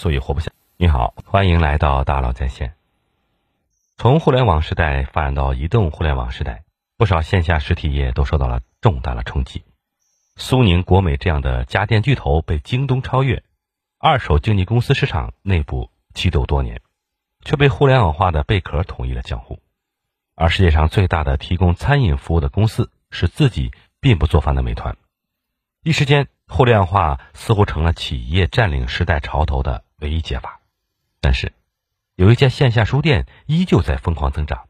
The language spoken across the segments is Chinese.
所以活不下。你好，欢迎来到大佬在线。从互联网时代发展到移动互联网时代，不少线下实体业都受到了重大的冲击。苏宁、国美这样的家电巨头被京东超越，二手经纪公司市场内部激斗多年，却被互联网化的贝壳统一了江湖。而世界上最大的提供餐饮服务的公司是自己并不做饭的美团。一时间，互联网化似乎成了企业占领时代潮头的唯一解法。但是，有一家线下书店依旧在疯狂增长，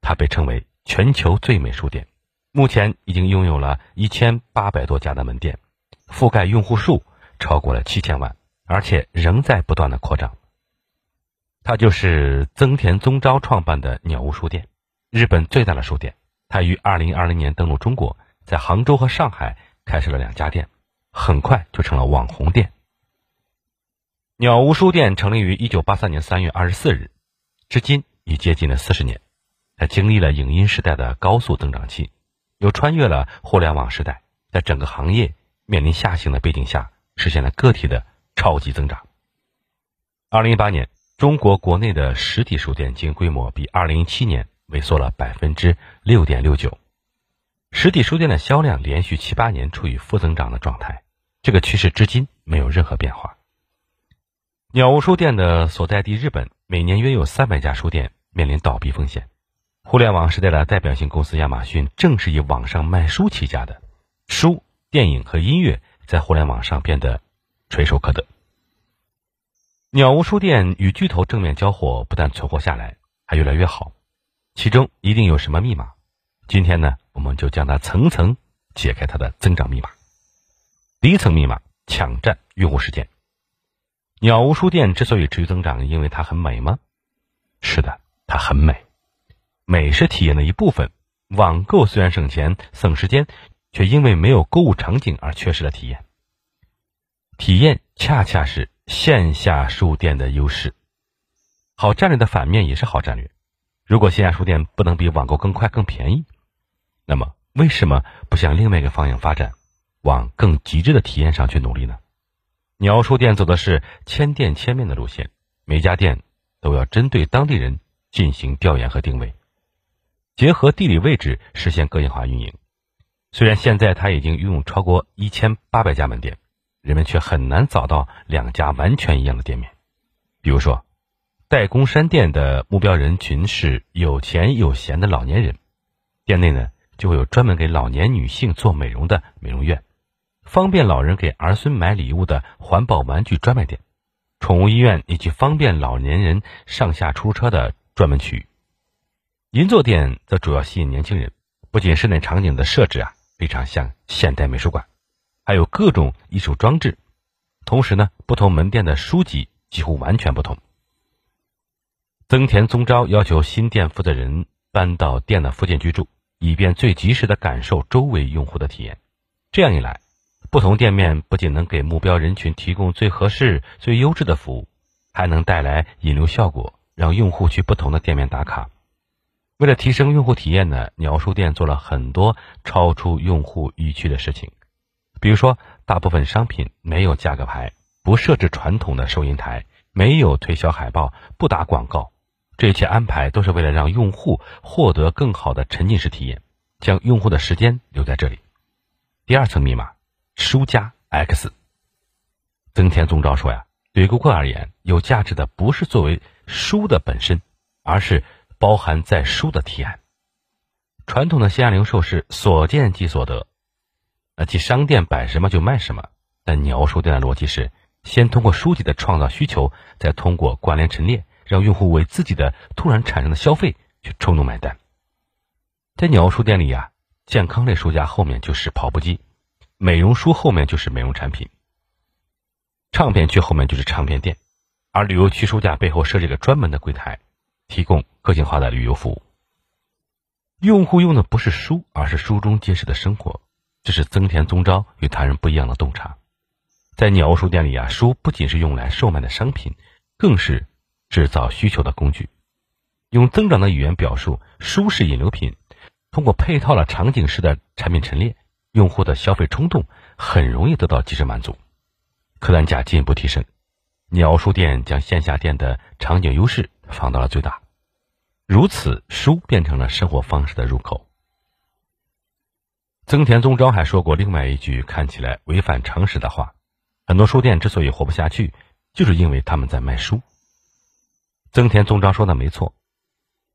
它被称为全球最美书店，目前已经拥有了一千八百多家的门店，覆盖用户数超过了七千万，而且仍在不断的扩张。它就是增田宗昭创办的鸟屋书店。日本最大的书店，它于二零二零年登陆中国，在杭州和上海开设了两家店，很快就成了网红店。鸟屋书店成立于一九八三年三月二十四日，至今已接近了四十年。它经历了影音时代的高速增长期，又穿越了互联网时代，在整个行业面临下行的背景下，实现了个体的超级增长。二零一八年，中国国内的实体书店经营规模比二零一七年。萎缩了百分之六点六九，实体书店的销量连续七八年处于负增长的状态，这个趋势至今没有任何变化。鸟屋书店的所在地日本，每年约有三百家书店面临倒闭风险。互联网时代的代表性公司亚马逊，正是以网上卖书起家的，书、电影和音乐在互联网上变得垂手可得。鸟屋书店与巨头正面交火，不但存活下来，还越来越好。其中一定有什么密码？今天呢，我们就将它层层解开它的增长密码。第一层密码：抢占用户时间。鸟屋书店之所以持续增长，因为它很美吗？是的，它很美。美是体验的一部分。网购虽然省钱省时间，却因为没有购物场景而缺失了体验。体验恰恰是线下书店的优势。好战略的反面也是好战略。如果线下书店不能比网购更快、更便宜，那么为什么不向另外一个方向发展，往更极致的体验上去努力呢？鸟叔店走的是千店千面的路线，每家店都要针对当地人进行调研和定位，结合地理位置实现个性化运营。虽然现在它已经拥有超过一千八百家门店，人们却很难找到两家完全一样的店面，比如说。代工山店的目标人群是有钱有闲的老年人，店内呢就会有专门给老年女性做美容的美容院，方便老人给儿孙买礼物的环保玩具专卖店，宠物医院以及方便老年人上下出车的专门区域。银座店则主要吸引年轻人，不仅室内场景的设置啊非常像现代美术馆，还有各种艺术装置，同时呢不同门店的书籍几乎完全不同。增田宗昭要求新店负责人搬到店的附近居住，以便最及时的感受周围用户的体验。这样一来，不同店面不仅能给目标人群提供最合适、最优质的服务，还能带来引流效果，让用户去不同的店面打卡。为了提升用户体验呢，鸟书店做了很多超出用户预期的事情，比如说，大部分商品没有价格牌，不设置传统的收银台，没有推销海报，不打广告。这一切安排都是为了让用户获得更好的沉浸式体验，将用户的时间留在这里。第二层密码，书加 X。增田宗昭说呀，对顾客而言，有价值的不是作为书的本身，而是包含在书的提案。传统的线下零售是所见即所得，那即商店摆什么就卖什么。但鸟书店的逻辑是，先通过书籍的创造需求，再通过关联陈列。让用户为自己的突然产生的消费去冲动买单。在鸟书店里呀，健康类书架后面就是跑步机，美容书后面就是美容产品，唱片区后面就是唱片店，而旅游区书架背后设置个专门的柜台，提供个性化的旅游服务。用户用的不是书，而是书中揭示的生活，这是增田宗昭与他人不一样的洞察。在鸟屋书店里啊，书不仅是用来售卖的商品，更是。制造需求的工具，用增长的语言表述，舒适引流品，通过配套了场景式的产品陈列，用户的消费冲动很容易得到及时满足，客单价进一步提升。鸟书店将线下店的场景优势放到了最大，如此书变成了生活方式的入口。增田宗昭还说过另外一句看起来违反常识的话：很多书店之所以活不下去，就是因为他们在卖书。增田宗昭说的没错，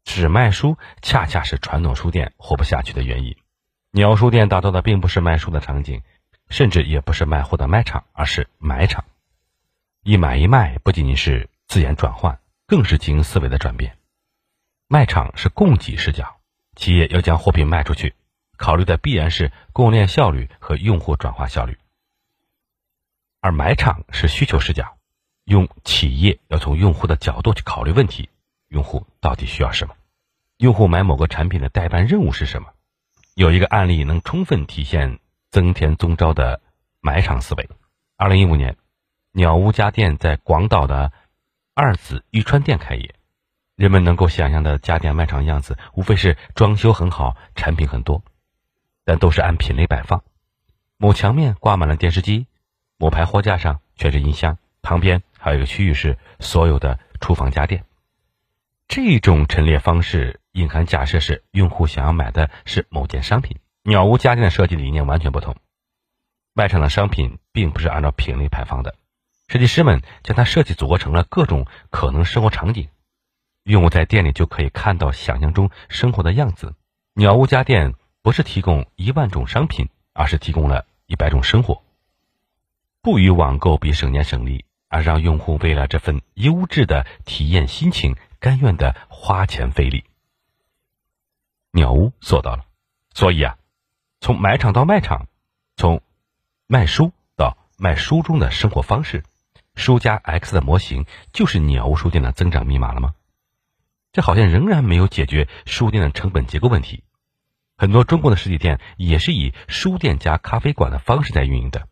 只卖书恰恰是传统书店活不下去的原因。鸟书店打造的并不是卖书的场景，甚至也不是卖货的卖场，而是买场。一买一卖不仅仅是字眼转换，更是经营思维的转变。卖场是供给视角，企业要将货品卖出去，考虑的必然是供应链效率和用户转化效率；而买场是需求视角，用企业要从用户的角度去考虑问题：用户到底需要什么？用户买某个产品的代办任务是什么？有一个案例能充分体现增田宗昭的买场思维。二零一五年。鸟屋家电在广岛的二子玉川店开业，人们能够想象的家电卖场样子，无非是装修很好，产品很多，但都是按品类摆放。某墙面挂满了电视机，某排货架上全是音箱，旁边还有一个区域是所有的厨房家电。这种陈列方式隐含假设是用户想要买的是某件商品。鸟屋家电的设计理念完全不同，卖场的商品并不是按照品类排放的。设计师们将它设计组合成了各种可能生活场景，用户在店里就可以看到想象中生活的样子。鸟屋家电不是提供一万种商品，而是提供了一百种生活。不与网购比省钱省力，而让用户为了这份优质的体验心情，甘愿的花钱费力。鸟屋做到了，所以啊，从买场到卖场，从卖书到卖书中的生活方式。书加 X 的模型就是鸟屋书店的增长密码了吗？这好像仍然没有解决书店的成本结构问题。很多中国的实体店也是以书店加咖啡馆的方式在运营的，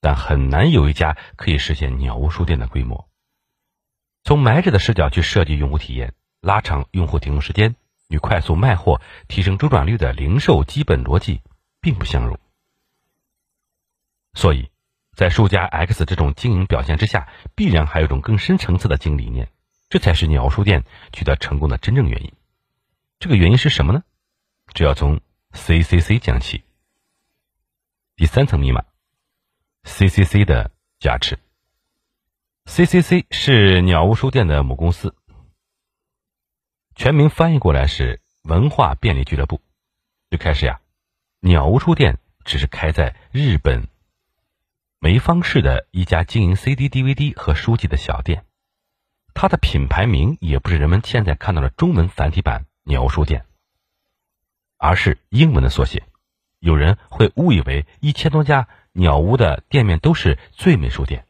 但很难有一家可以实现鸟屋书店的规模。从买者的视角去设计用户体验，拉长用户停留时间，与快速卖货、提升周转率的零售基本逻辑并不相容。所以。在数加 X 这种经营表现之下，必然还有一种更深层次的经营理念，这才是鸟书店取得成功的真正原因。这个原因是什么呢？这要从 CCC 讲起。第三层密码，CCC 的加持。CCC 是鸟屋书店的母公司，全名翻译过来是文化便利俱乐部。最开始呀，鸟屋书店只是开在日本。梅芳市的一家经营 CD、DVD 和书籍的小店，它的品牌名也不是人们现在看到的中文繁体版“鸟屋书店”，而是英文的缩写。有人会误以为一千多家鸟屋的店面都是最美书店，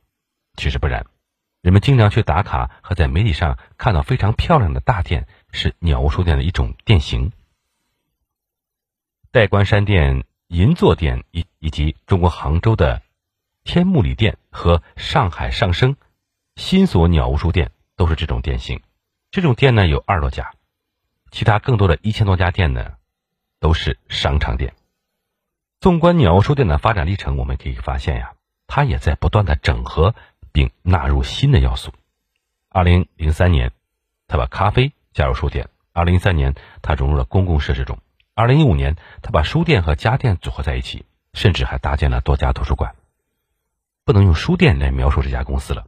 其实不然。人们经常去打卡和在媒体上看到非常漂亮的大店，是鸟屋书店的一种店型。代官山店、银座店以以及中国杭州的。天目里店和上海上升新所鸟屋书店都是这种店型，这种店呢有二十多家，其他更多的一千多家店呢都是商场店。纵观鸟屋书店的发展历程，我们可以发现呀，它也在不断的整合并纳入新的要素。二零零三年，他把咖啡加入书店；二零一三年，他融入了公共设施中；二零一五年，他把书店和家电组合在一起，甚至还搭建了多家图书馆。不能用书店来描述这家公司了。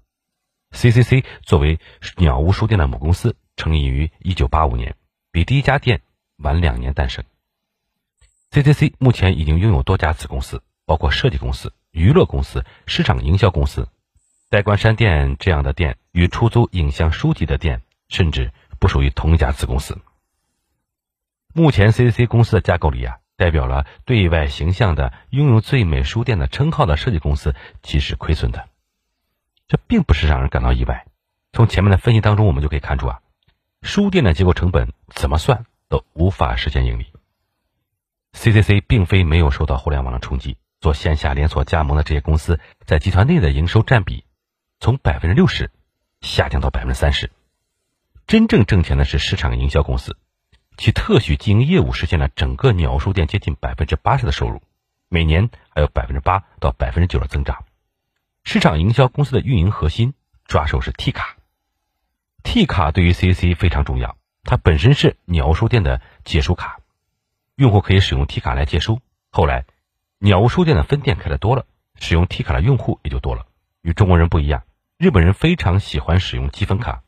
CCC 作为鸟屋书店的母公司，成立于一九八五年，比第一家店晚两年诞生。CCC 目前已经拥有多家子公司，包括设计公司、娱乐公司、市场营销公司。代官山店这样的店与出租影像书籍的店，甚至不属于同一家子公司。目前 CCC 公司的架构里啊。代表了对外形象的拥有最美书店的称号的设计公司，其实亏损的，这并不是让人感到意外。从前面的分析当中，我们就可以看出啊，书店的结构成本怎么算都无法实现盈利。CCC 并非没有受到互联网的冲击，做线下连锁加盟的这些公司在集团内的营收占比从百分之六十下降到百分之三十，真正挣钱的是市场营销公司。其特许经营业务实现了整个鸟书店接近百分之八十的收入，每年还有百分之八到百分之九的增长。市场营销公司的运营核心抓手是 T 卡。T 卡对于 C C 非常重要，它本身是鸟书店的借书卡，用户可以使用 T 卡来借书。后来，鸟书店的分店开的多了，使用 T 卡的用户也就多了。与中国人不一样，日本人非常喜欢使用积分卡，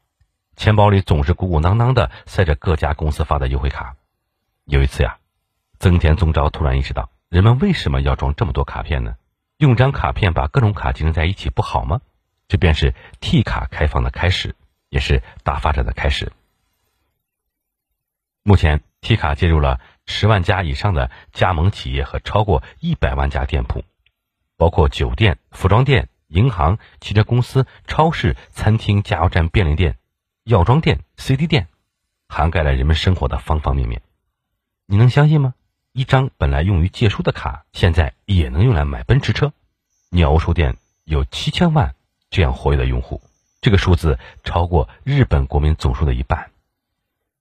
钱包里总是鼓鼓囊囊的塞着各家公司发的优惠卡。有一次呀，增田宗昭突然意识到，人们为什么要装这么多卡片呢？用张卡片把各种卡集成在一起不好吗？这便是 T 卡开放的开始。也是大发展的开始。目前，T 卡接入了十万家以上的加盟企业和超过一百万家店铺，包括酒店、服装店、银行、汽车公司、超市、餐厅、加油站、便利店、药妆店、CD 店，涵盖了人们生活的方方面面。你能相信吗？一张本来用于借书的卡，现在也能用来买奔驰车。鸟屋书店有七千万这样活跃的用户。这个数字超过日本国民总数的一半。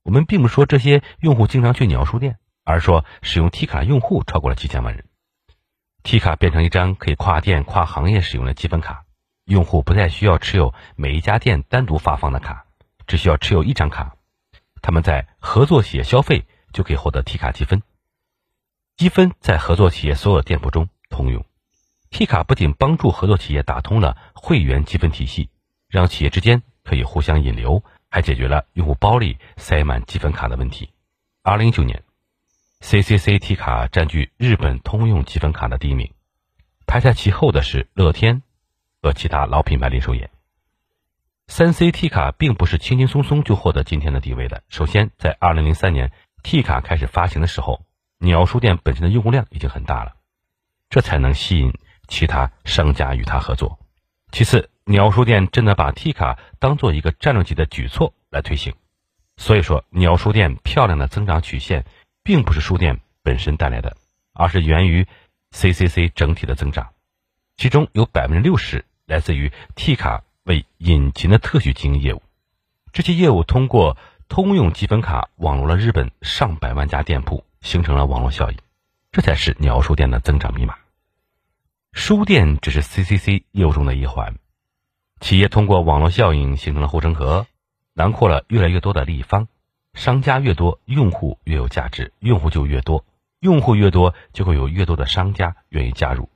我们并不说这些用户经常去鸟书店，而说使用 T 卡用户超过了七千万人。T 卡变成一张可以跨店、跨行业使用的积分卡，用户不再需要持有每一家店单独发放的卡，只需要持有一张卡，他们在合作企业消费就可以获得 T 卡积分。积分在合作企业所有店铺中通用。T 卡不仅帮助合作企业打通了会员积分体系。让企业之间可以互相引流，还解决了用户包里塞满积分卡的问题。二零一九年，CCC T 卡占据日本通用积分卡的第一名，排在其后的是乐天和其他老品牌零售业。三 C T 卡并不是轻轻松松就获得今天的地位的。首先，在二零零三年 T 卡开始发行的时候，鸟书店本身的用户量已经很大了，这才能吸引其他商家与它合作。其次，鸟书店真的把 T 卡当做一个战略级的举措来推行，所以说鸟书店漂亮的增长曲线，并不是书店本身带来的，而是源于 CCC 整体的增长，其中有百分之六十来自于 T 卡为引擎的特许经营业务，这些业务通过通用积分卡网络了日本上百万家店铺，形成了网络效应，这才是鸟书店的增长密码。书店只是 CCC 业务中的一环，企业通过网络效应形成了护城河，囊括了越来越多的利益方。商家越多，用户越有价值，用户就越多，用户越多，就会有越多的商家愿意加入。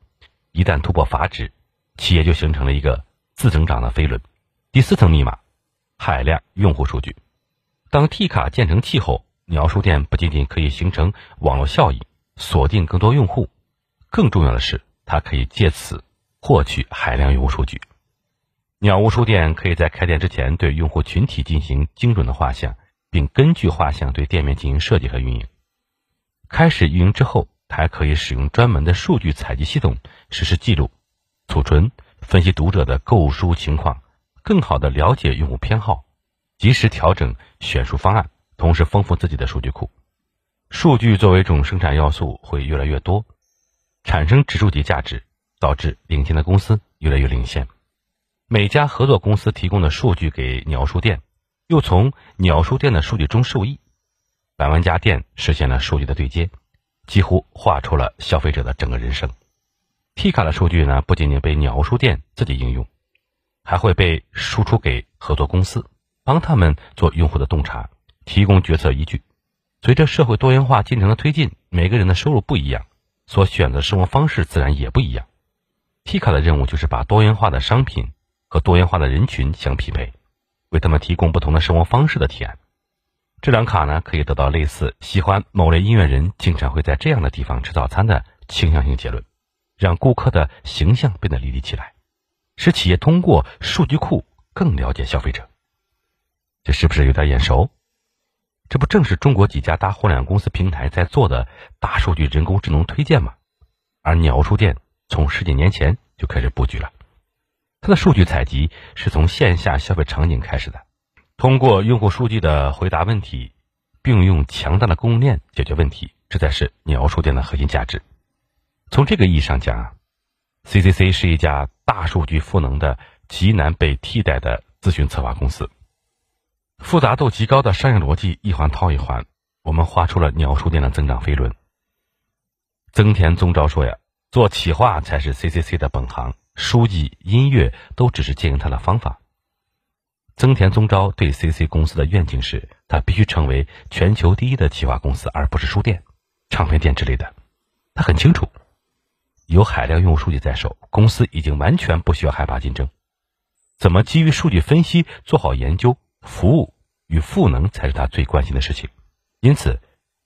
一旦突破阀值，企业就形成了一个自增长的飞轮。第四层密码：海量用户数据。当 T 卡建成气候，鸟书店不仅仅可以形成网络效应，锁定更多用户，更重要的是。它可以借此获取海量用户数据。鸟屋书店可以在开店之前对用户群体进行精准的画像，并根据画像对店面进行设计和运营。开始运营之后，它还可以使用专门的数据采集系统实施记录、储存、分析读者的购书情况，更好的了解用户偏好，及时调整选书方案，同时丰富自己的数据库。数据作为一种生产要素会越来越多。产生指数级价值，导致领先的公司越来越领先。每家合作公司提供的数据给鸟书店，又从鸟书店的数据中受益，百万家店实现了数据的对接，几乎画出了消费者的整个人生。T 卡的数据呢，不仅仅被鸟书店自己应用，还会被输出给合作公司，帮他们做用户的洞察，提供决策依据。随着社会多元化进程的推进，每个人的收入不一样。所选择生活方式自然也不一样。T 卡的任务就是把多元化的商品和多元化的人群相匹配，为他们提供不同的生活方式的提案。这张卡呢，可以得到类似喜欢某类音乐人经常会在这样的地方吃早餐的倾向性结论，让顾客的形象变得立体起来，使企业通过数据库更了解消费者。这是不是有点眼熟？这不正是中国几家大互联网公司平台在做的大数据人工智能推荐吗？而鸟书店从十几年前就开始布局了，它的数据采集是从线下消费场景开始的，通过用户数据的回答问题，并用强大的供应链解决问题，这才是鸟书店的核心价值。从这个意义上讲，CCC 是一家大数据赋能的极难被替代的咨询策划公司。复杂度极高的商业逻辑一环套一环，我们画出了鸟书店的增长飞轮。增田宗昭说呀：“做企划才是 CCC 的本行，书籍、音乐都只是经营它的方法。增田宗昭对 CC 公司的愿景是，他必须成为全球第一的企划公司，而不是书店、唱片店之类的。他很清楚，有海量用户数据在手，公司已经完全不需要害怕竞争。怎么基于数据分析做好研究、服务与赋能，才是他最关心的事情。因此，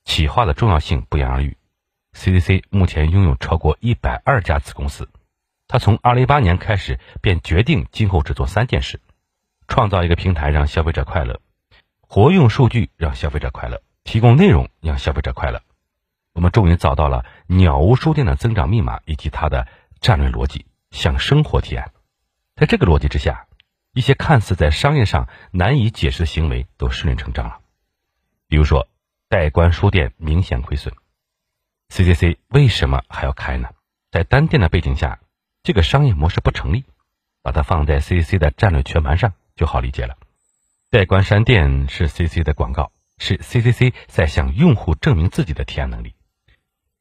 企划的重要性不言而喻。CCC 目前拥有超过一百二家子公司，他从二零一八年开始便决定今后只做三件事。创造一个平台让消费者快乐，活用数据让消费者快乐，提供内容让消费者快乐。我们终于找到了鸟屋书店的增长密码以及它的战略逻辑，向生活提案。在这个逻辑之下，一些看似在商业上难以解释的行为都顺理成章了。比如说，代关书店明显亏损，CCC 为什么还要开呢？在单店的背景下，这个商业模式不成立。把它放在 CCC 的战略全盘上。就好理解了。代关山店是 CC 的广告，是 CCC 在向用户证明自己的提案能力。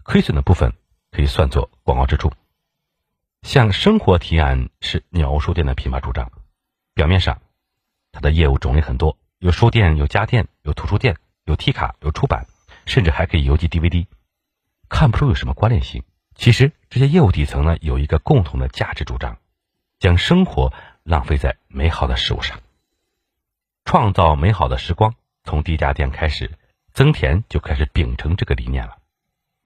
亏损的部分可以算作广告支出。向生活提案是鸟屋书店的品牌主张。表面上，它的业务种类很多，有书店、有家电、有图书店、有 T 卡、有出版，甚至还可以邮寄 DVD，看不出有什么关联性。其实这些业务底层呢，有一个共同的价值主张，将生活。浪费在美好的事物上，创造美好的时光。从第一家店开始，增田就开始秉承这个理念了。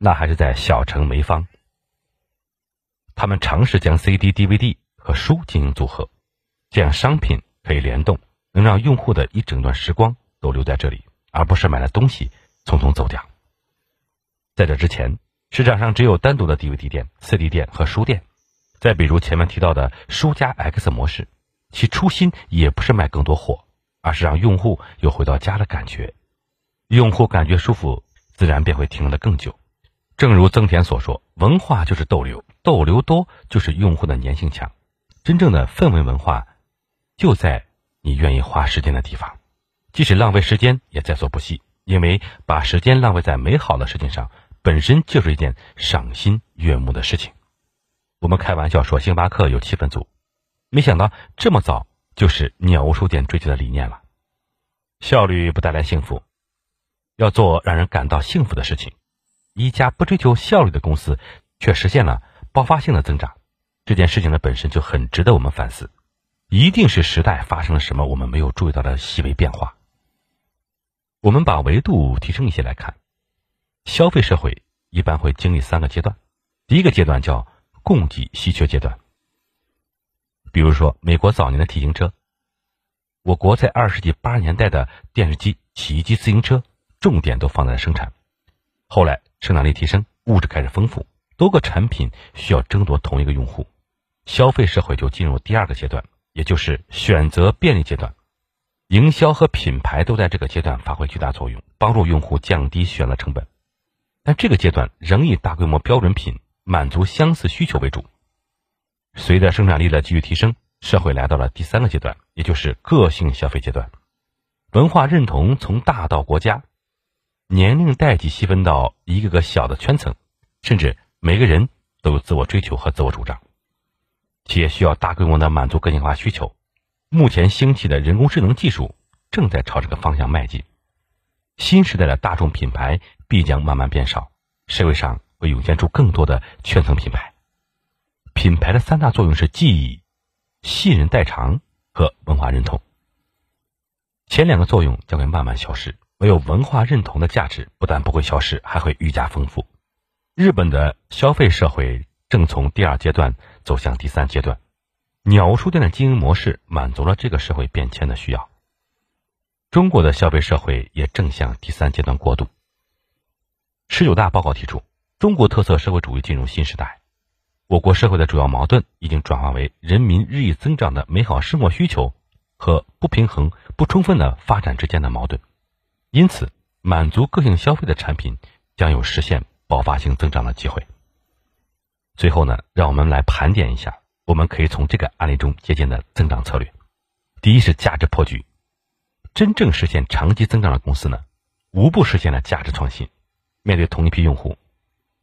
那还是在小城梅芳，他们尝试将 CD、DVD 和书进行组合，这样商品可以联动，能让用户的一整段时光都留在这里，而不是买了东西匆匆走掉。在这之前，市场上只有单独的 DVD 店、CD 店和书店。再比如前面提到的书加 X 模式，其初心也不是卖更多货，而是让用户有回到家的感觉。用户感觉舒服，自然便会停留的更久。正如曾田所说：“文化就是逗留，逗留多就是用户的粘性强。真正的氛围文化，就在你愿意花时间的地方，即使浪费时间也在所不惜。因为把时间浪费在美好的事情上，本身就是一件赏心悦目的事情。”我们开玩笑说，星巴克有气氛组，没想到这么早就是鸟屋书店追求的理念了。效率不带来幸福，要做让人感到幸福的事情。一家不追求效率的公司，却实现了爆发性的增长，这件事情的本身就很值得我们反思。一定是时代发生了什么我们没有注意到的细微变化。我们把维度提升一些来看，消费社会一般会经历三个阶段，第一个阶段叫。供给稀缺阶段，比如说美国早年的体型车，我国在二十世纪八十年代的电视机、洗衣机、自行车，重点都放在了生产。后来生产力提升，物质开始丰富，多个产品需要争夺同一个用户，消费社会就进入第二个阶段，也就是选择便利阶段。营销和品牌都在这个阶段发挥巨大作用，帮助用户降低选择成本。但这个阶段仍以大规模标准品。满足相似需求为主。随着生产力的继续提升，社会来到了第三个阶段，也就是个性消费阶段。文化认同从大到国家，年龄代际细分到一个个小的圈层，甚至每个人都有自我追求和自我主张。企业需要大规模的满足个性化需求。目前兴起的人工智能技术正在朝这个方向迈进。新时代的大众品牌必将慢慢变少，社会上。会涌现出更多的圈层品牌。品牌的三大作用是记忆、信任代偿和文化认同。前两个作用将会慢慢消失，没有文化认同的价值不但不会消失，还会愈加丰富。日本的消费社会正从第二阶段走向第三阶段，鸟屋书店的经营模式满足了这个社会变迁的需要。中国的消费社会也正向第三阶段过渡。十九大报告提出。中国特色社会主义进入新时代，我国社会的主要矛盾已经转化为人民日益增长的美好生活需求和不平衡不充分的发展之间的矛盾，因此，满足个性消费的产品将有实现爆发性增长的机会。最后呢，让我们来盘点一下，我们可以从这个案例中借鉴的增长策略。第一是价值破局，真正实现长期增长的公司呢，无不实现了价值创新。面对同一批用户。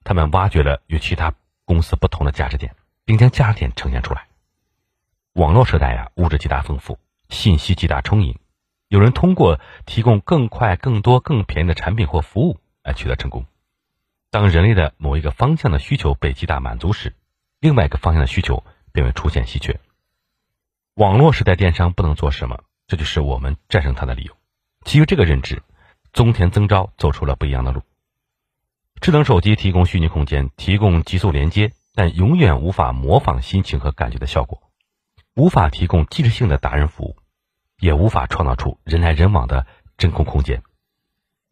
他们挖掘了与其他公司不同的价值点，并将价值点呈现出来。网络时代呀，物质极大丰富，信息极大充盈，有人通过提供更快、更多、更便宜的产品或服务来取得成功。当人类的某一个方向的需求被极大满足时，另外一个方向的需求便会出现稀缺。网络时代电商不能做什么，这就是我们战胜它的理由。基于这个认知，中田增昭走出了不一样的路。智能手机提供虚拟空间，提供极速连接，但永远无法模仿心情和感觉的效果，无法提供即时性的达人服务，也无法创造出人来人往的真空空间。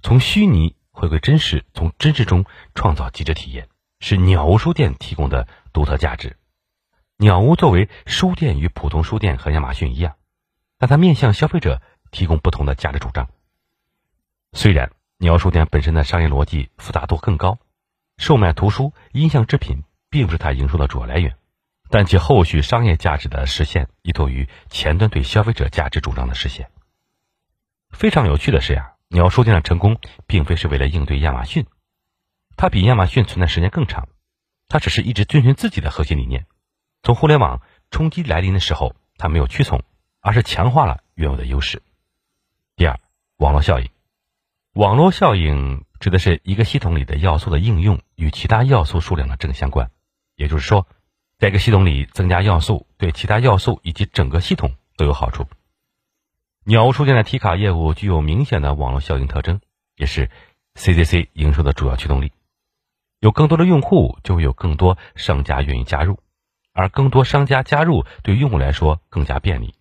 从虚拟回归真实，从真实中创造极致体验，是鸟屋书店提供的独特价值。鸟屋作为书店，与普通书店和亚马逊一样，但它面向消费者提供不同的价值主张。虽然鸟书店本身的商业逻辑复杂度更高，售卖图书、音像制品并不是它营收的主要来源，但其后续商业价值的实现依托于前端对消费者价值主张的实现。非常有趣的是呀，鸟书店的成功并非是为了应对亚马逊，它比亚马逊存在时间更长，它只是一直遵循自己的核心理念。从互联网冲击来临的时候，它没有屈从，而是强化了原有的优势。第二，网络效应。网络效应指的是一个系统里的要素的应用与其他要素数量的正相关，也就是说，在一个系统里增加要素，对其他要素以及整个系统都有好处。鸟屋书店的提卡业务具有明显的网络效应特征，也是 CCC 营收的主要驱动力。有更多的用户，就会有更多商家愿意加入。而更多商家加入，对用户来说更加便利，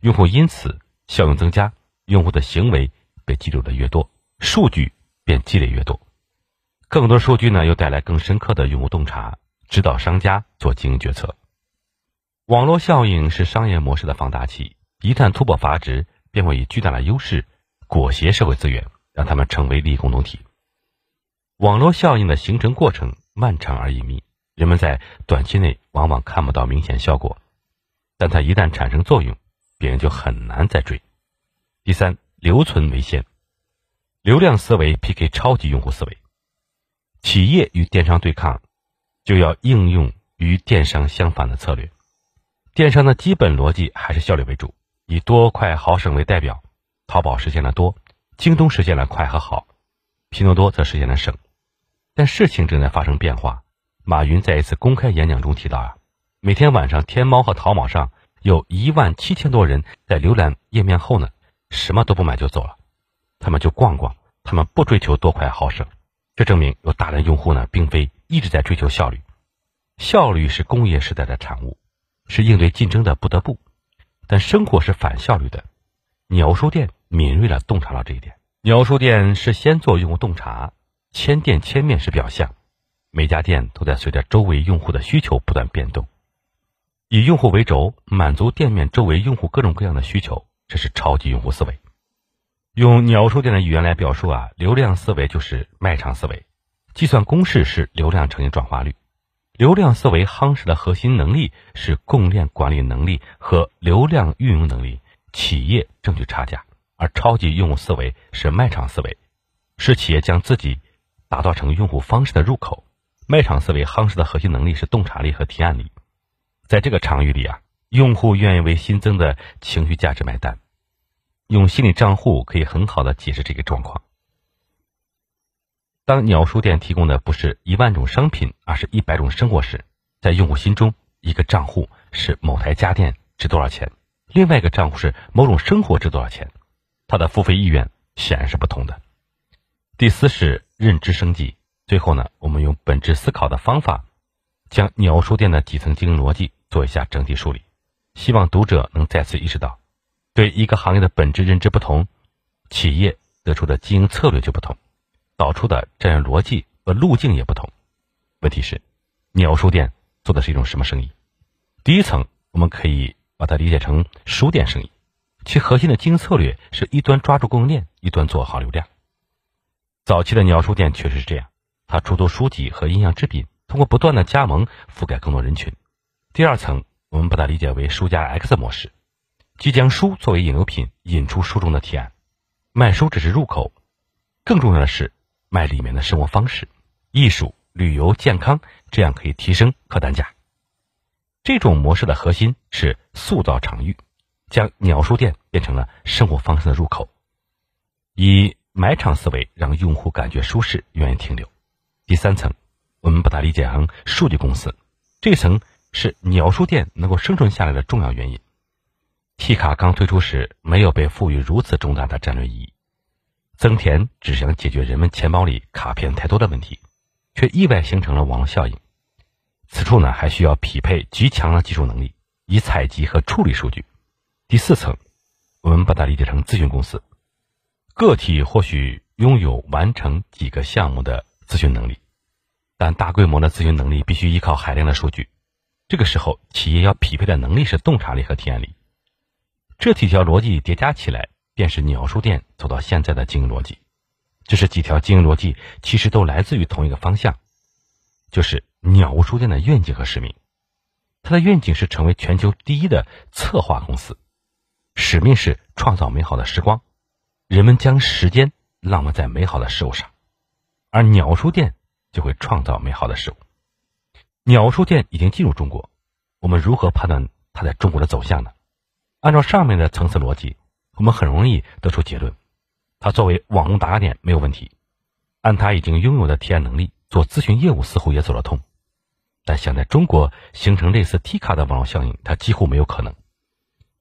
用户因此效用增加，用户的行为被记录的越多，数据便积累越多，更多数据呢又带来更深刻的用户洞察，指导商家做经营决策。网络效应是商业模式的放大器，一旦突破阀值，便会以巨大的优势裹挟社会资源，让他们成为利益共同体。网络效应的形成过程漫长而隐秘。人们在短期内往往看不到明显效果，但它一旦产生作用，别人就很难再追。第三，留存为先，流量思维 PK 超级用户思维。企业与电商对抗，就要应用与电商相反的策略。电商的基本逻辑还是效率为主，以多快好省为代表。淘宝实现了多，京东实现了快和好，拼多多则实现了省。但事情正在发生变化。马云在一次公开演讲中提到啊，每天晚上天猫和淘宝上有一万七千多人在浏览页面后呢，什么都不买就走了，他们就逛逛，他们不追求多快好省。这证明有大量用户呢，并非一直在追求效率，效率是工业时代的产物，是应对竞争的不得不，但生活是反效率的。鸟书店敏锐地洞察了这一点。鸟书店是先做用户洞察，千店千面是表象。每家店都在随着周围用户的需求不断变动，以用户为轴，满足店面周围用户各种各样的需求，这是超级用户思维。用鸟书店的语言来表述啊，流量思维就是卖场思维，计算公式是流量乘以转化率。流量思维夯实的核心能力是供应链管理能力和流量运营能力，企业挣取差价；而超级用户思维是卖场思维，是企业将自己打造成用户方式的入口。卖场思维夯实的核心能力是洞察力和提案力，在这个场域里啊，用户愿意为新增的情绪价值买单。用心理账户可以很好的解释这个状况。当鸟书店提供的不是一万种商品，而是一百种生活时，在用户心中，一个账户是某台家电值多少钱，另外一个账户是某种生活值多少钱，他的付费意愿显然是不同的。第四是认知升级。最后呢，我们用本质思考的方法，将鸟书店的几层经营逻辑做一下整体梳理，希望读者能再次意识到，对一个行业的本质认知不同，企业得出的经营策略就不同，导出的战略逻辑和路径也不同。问题是，鸟书店做的是一种什么生意？第一层，我们可以把它理解成书店生意，其核心的经营策略是一端抓住供应链，一端做好流量。早期的鸟书店确实是这样。它出租书籍和音像制品，通过不断的加盟覆盖更多人群。第二层，我们把它理解为书加 X 模式，即将书作为引流品引出书中的提案，卖书只是入口，更重要的是卖里面的生活方式、艺术、旅游、健康，这样可以提升客单价。这种模式的核心是塑造场域，将鸟书店变成了生活方式的入口，以买场思维让用户感觉舒适，愿意停留。第三层，我们把它理解成数据公司，这层是鸟书店能够生存下来的重要原因。T 卡刚推出时没有被赋予如此重大的战略意义，增田只想解决人们钱包里卡片太多的问题，却意外形成了网络效应。此处呢，还需要匹配极强的技术能力，以采集和处理数据。第四层，我们把它理解成咨询公司，个体或许拥有完成几个项目的咨询能力，但大规模的咨询能力必须依靠海量的数据。这个时候，企业要匹配的能力是洞察力和体验力。这几条逻辑叠加起来，便是鸟书店走到现在的经营逻辑。这是几条经营逻辑，其实都来自于同一个方向，就是鸟屋书店的愿景和使命。它的愿景是成为全球第一的策划公司，使命是创造美好的时光，人们将时间浪漫在美好的事物上，而鸟书店就会创造美好的事物。鸟书店已经进入中国，我们如何判断它在中国的走向呢？按照上面的层次逻辑，我们很容易得出结论：它作为网络打卡点没有问题。按它已经拥有的体验能力，做咨询业务似乎也走得通。但想在中国形成类似 T 卡的网络效应，它几乎没有可能。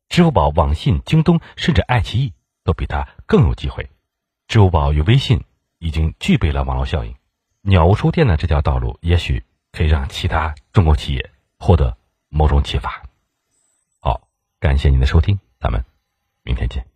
支付宝、网信、京东甚至爱奇艺都比它更有机会。支付宝与微信已经具备了网络效应，鸟屋书店的这条道路也许可以让其他中国企业获得某种启发。好感谢您的收听，咱们明天见。